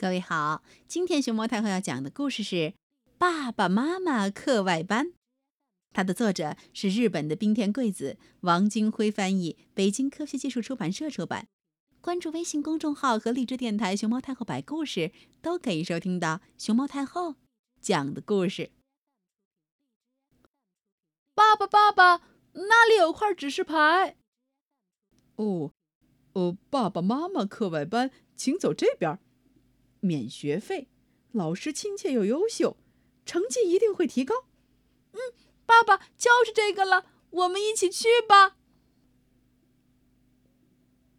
各位好，今天熊猫太后要讲的故事是《爸爸妈妈课外班》，它的作者是日本的冰田贵子，王金辉翻译，北京科学技术出版社出版。关注微信公众号和荔枝电台“熊猫太后摆故事”，都可以收听到熊猫太后讲的故事。爸爸，爸爸，那里有块指示牌。哦，呃，爸爸妈妈课外班，请走这边。免学费，老师亲切又优秀，成绩一定会提高。嗯，爸爸就是这个了，我们一起去吧。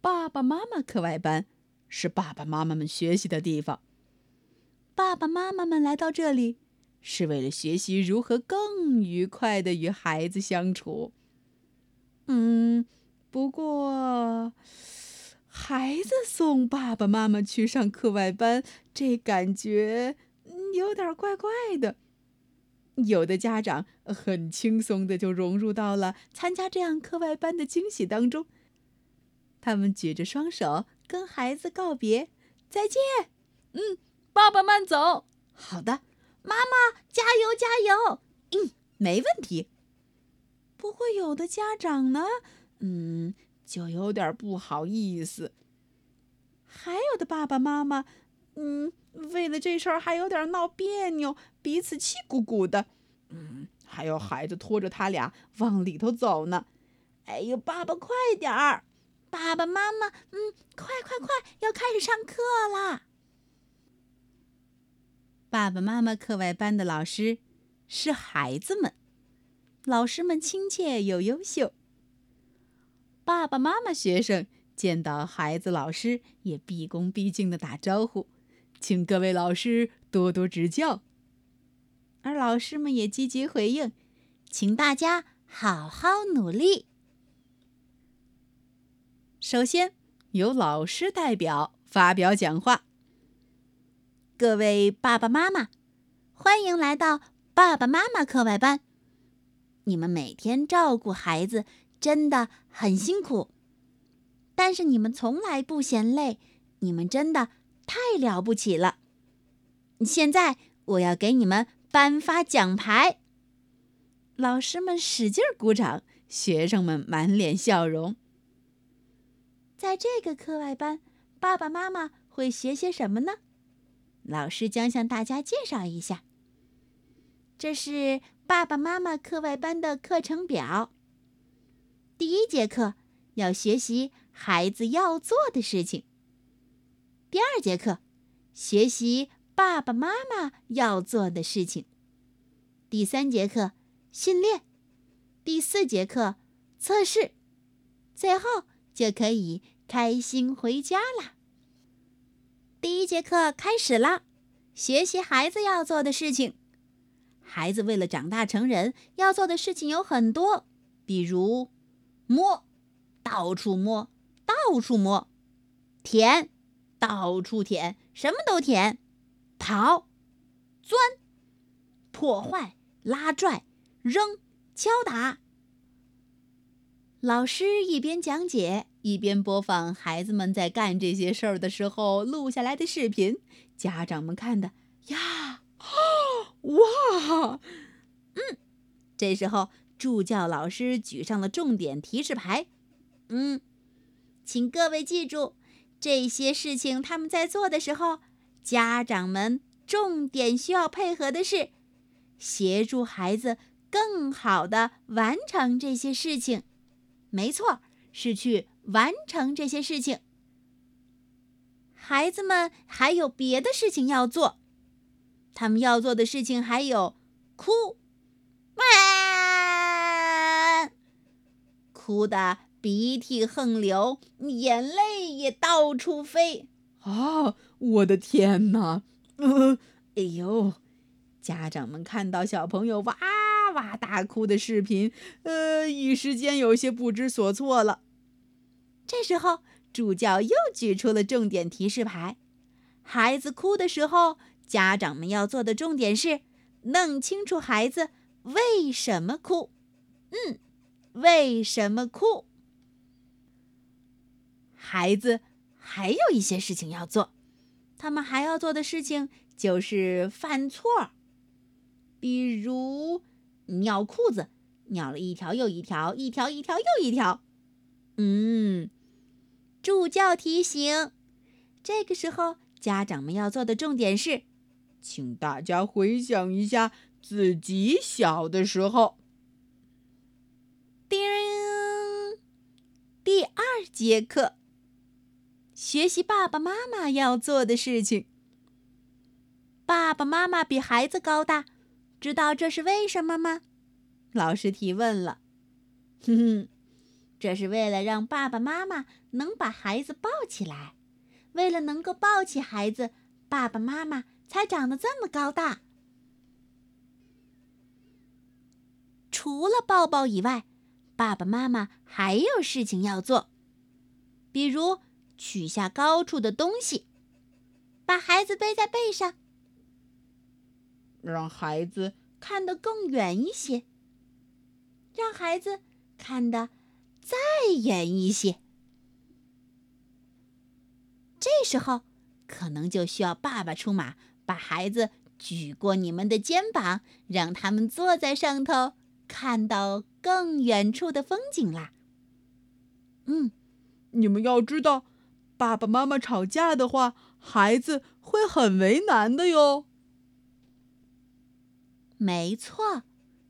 爸爸妈妈课外班是爸爸妈妈们学习的地方。爸爸妈妈们来到这里，是为了学习如何更愉快的与孩子相处。嗯，不过。孩子送爸爸妈妈去上课外班，这感觉有点怪怪的。有的家长很轻松的就融入到了参加这样课外班的惊喜当中。他们举着双手跟孩子告别，再见。嗯，爸爸慢走。好的，妈妈加油加油。嗯，没问题。不过有的家长呢，嗯。就有点不好意思。还有的爸爸妈妈，嗯，为了这事儿还有点闹别扭，彼此气鼓鼓的。嗯，还有孩子拖着他俩往里头走呢。哎呦，爸爸快点儿！爸爸妈妈，嗯，快快快，要开始上课啦！爸爸妈妈课外班的老师是孩子们，老师们亲切又优秀。爸爸妈妈、学生见到孩子，老师也毕恭毕敬的打招呼，请各位老师多多指教。而老师们也积极回应，请大家好好努力。首先，由老师代表发表讲话。各位爸爸妈妈，欢迎来到爸爸妈妈课外班。你们每天照顾孩子。真的很辛苦，但是你们从来不嫌累，你们真的太了不起了。现在我要给你们颁发奖牌。老师们使劲鼓掌，学生们满脸笑容。在这个课外班，爸爸妈妈会学些什么呢？老师将向大家介绍一下。这是爸爸妈妈课外班的课程表。第一节课要学习孩子要做的事情。第二节课学习爸爸妈妈要做的事情。第三节课训练。第四节课测试。最后就可以开心回家了。第一节课开始了，学习孩子要做的事情。孩子为了长大成人，要做的事情有很多，比如。摸，到处摸，到处摸；舔，到处舔，什么都舔；跑，钻，破坏，拉拽，扔，敲打。老师一边讲解，一边播放孩子们在干这些事儿的时候录下来的视频。家长们看的呀，哇，嗯，这时候。助教老师举上了重点提示牌，嗯，请各位记住，这些事情他们在做的时候，家长们重点需要配合的是，协助孩子更好的完成这些事情。没错，是去完成这些事情。孩子们还有别的事情要做，他们要做的事情还有哭。哭得鼻涕横流，眼泪也到处飞。啊，我的天哪！呃，哎呦，家长们看到小朋友哇哇大哭的视频，呃，一时间有些不知所措了。这时候，助教又举出了重点提示牌：孩子哭的时候，家长们要做的重点是弄清楚孩子为什么哭。嗯。为什么哭？孩子还有一些事情要做，他们还要做的事情就是犯错，比如尿裤子，尿了一条又一条，一条一条又一条。嗯，助教提醒，这个时候家长们要做的重点是，请大家回想一下自己小的时候。杰克。学习爸爸妈妈要做的事情。爸爸妈妈比孩子高大，知道这是为什么吗？老师提问了。哼哼，这是为了让爸爸妈妈能把孩子抱起来。为了能够抱起孩子，爸爸妈妈才长得这么高大。除了抱抱以外，爸爸妈妈还有事情要做，比如。取下高处的东西，把孩子背在背上，让孩子看得更远一些，让孩子看得再远一些。这时候，可能就需要爸爸出马，把孩子举过你们的肩膀，让他们坐在上头，看到更远处的风景啦。嗯，你们要知道。爸爸妈妈吵架的话，孩子会很为难的哟。没错，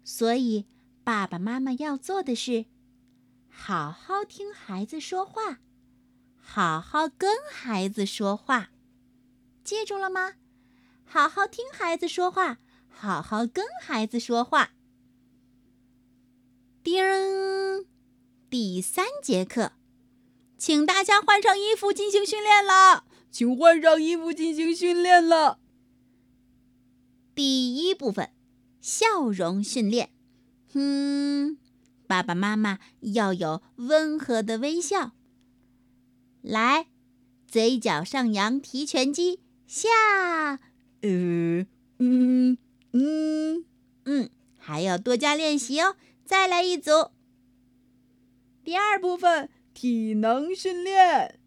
所以爸爸妈妈要做的是，好好听孩子说话，好好跟孩子说话，记住了吗？好好听孩子说话，好好跟孩子说话。叮，第三节课。请大家换上衣服进行训练了，请换上衣服进行训练了。第一部分，笑容训练。嗯，爸爸妈妈要有温和的微笑。来，嘴角上扬，提拳肌，下，呃，嗯，嗯，嗯，还要多加练习哦。再来一组。第二部分。体能训练，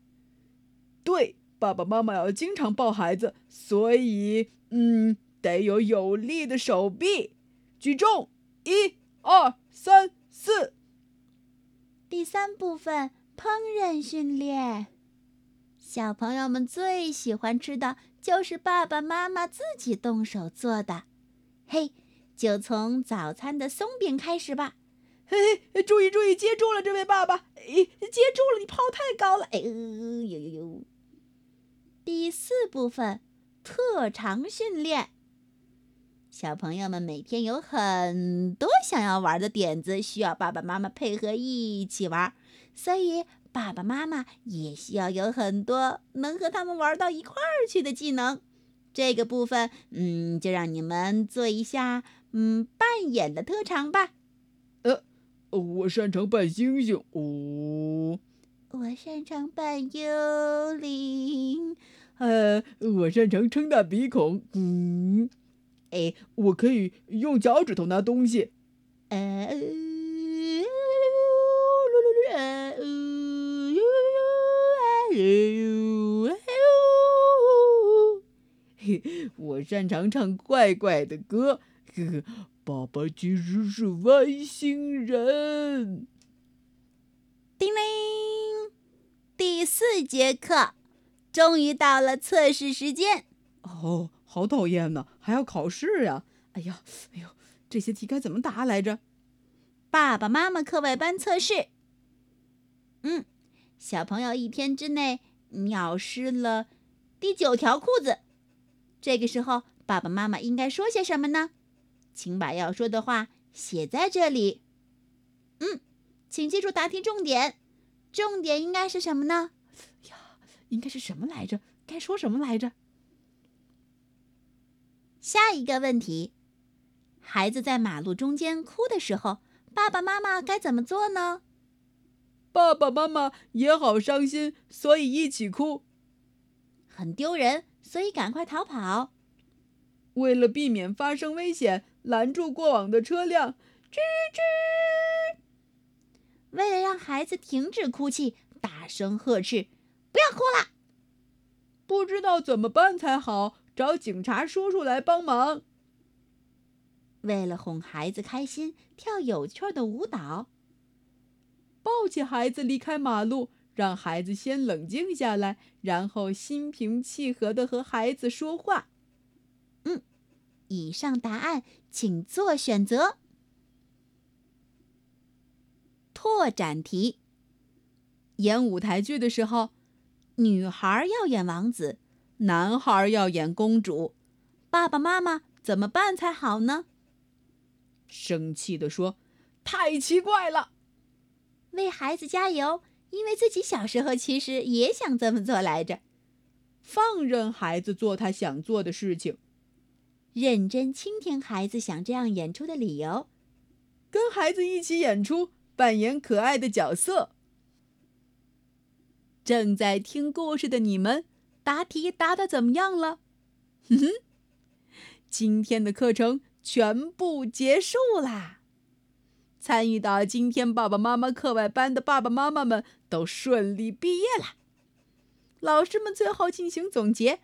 对，爸爸妈妈要经常抱孩子，所以，嗯，得有有力的手臂。举重，一、二、三、四。第三部分，烹饪训练。小朋友们最喜欢吃的就是爸爸妈妈自己动手做的。嘿，就从早餐的松饼开始吧。嘿嘿，注意注意，接住了，这位爸爸，哎，接住了，你抛太高了，哎呦呦呦呦！第四部分，特长训练。小朋友们每天有很多想要玩的点子，需要爸爸妈妈配合一起玩，所以爸爸妈妈也需要有很多能和他们玩到一块儿去的技能。这个部分，嗯，就让你们做一下，嗯，扮演的特长吧。我擅长扮星星哦，我擅长扮幽灵，呃，我擅长撑大鼻孔，嗯，哎，我可以用脚趾头拿东西，呃，我擅长唱怪怪的歌，呵呵。爸爸其实是外星人。叮铃，第四节课，终于到了测试时间。哦，好讨厌呢，还要考试呀！哎呀，哎呦，这些题该怎么答来着？爸爸妈妈课外班测试。嗯，小朋友一天之内尿湿了第九条裤子，这个时候爸爸妈妈应该说些什么呢？请把要说的话写在这里。嗯，请记住答题重点，重点应该是什么呢？呀，应该是什么来着？该说什么来着？下一个问题：孩子在马路中间哭的时候，爸爸妈妈该怎么做呢？爸爸妈妈也好伤心，所以一起哭。很丢人，所以赶快逃跑。为了避免发生危险。拦住过往的车辆，吱吱。为了让孩子停止哭泣，大声呵斥：“不要哭了！”不知道怎么办才好，找警察叔叔来帮忙。为了哄孩子开心，跳有趣的舞蹈，抱起孩子离开马路，让孩子先冷静下来，然后心平气和的和孩子说话。嗯，以上答案请做选择。拓展题：演舞台剧的时候，女孩要演王子，男孩要演公主，爸爸妈妈怎么办才好呢？生气地说：“太奇怪了！”为孩子加油，因为自己小时候其实也想这么做来着。放任孩子做他想做的事情，认真倾听孩子想这样演出的理由，跟孩子一起演出，扮演可爱的角色。正在听故事的你们，答题答的怎么样了？哼哼，今天的课程。全部结束啦！参与到今天爸爸妈妈课外班的爸爸妈妈们都顺利毕业了。老师们最后进行总结：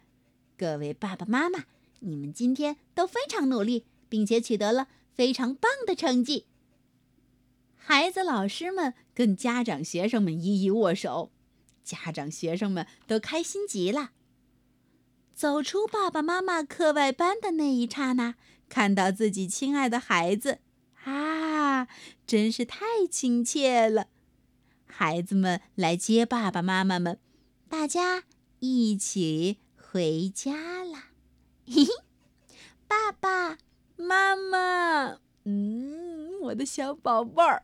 各位爸爸妈妈，你们今天都非常努力，并且取得了非常棒的成绩。孩子、老师们跟家长、学生们一一握手，家长、学生们都开心极了。走出爸爸妈妈课外班的那一刹那。看到自己亲爱的孩子，啊，真是太亲切了！孩子们来接爸爸妈妈们，大家一起回家了。嘿嘿，爸爸妈妈，嗯，我的小宝贝儿。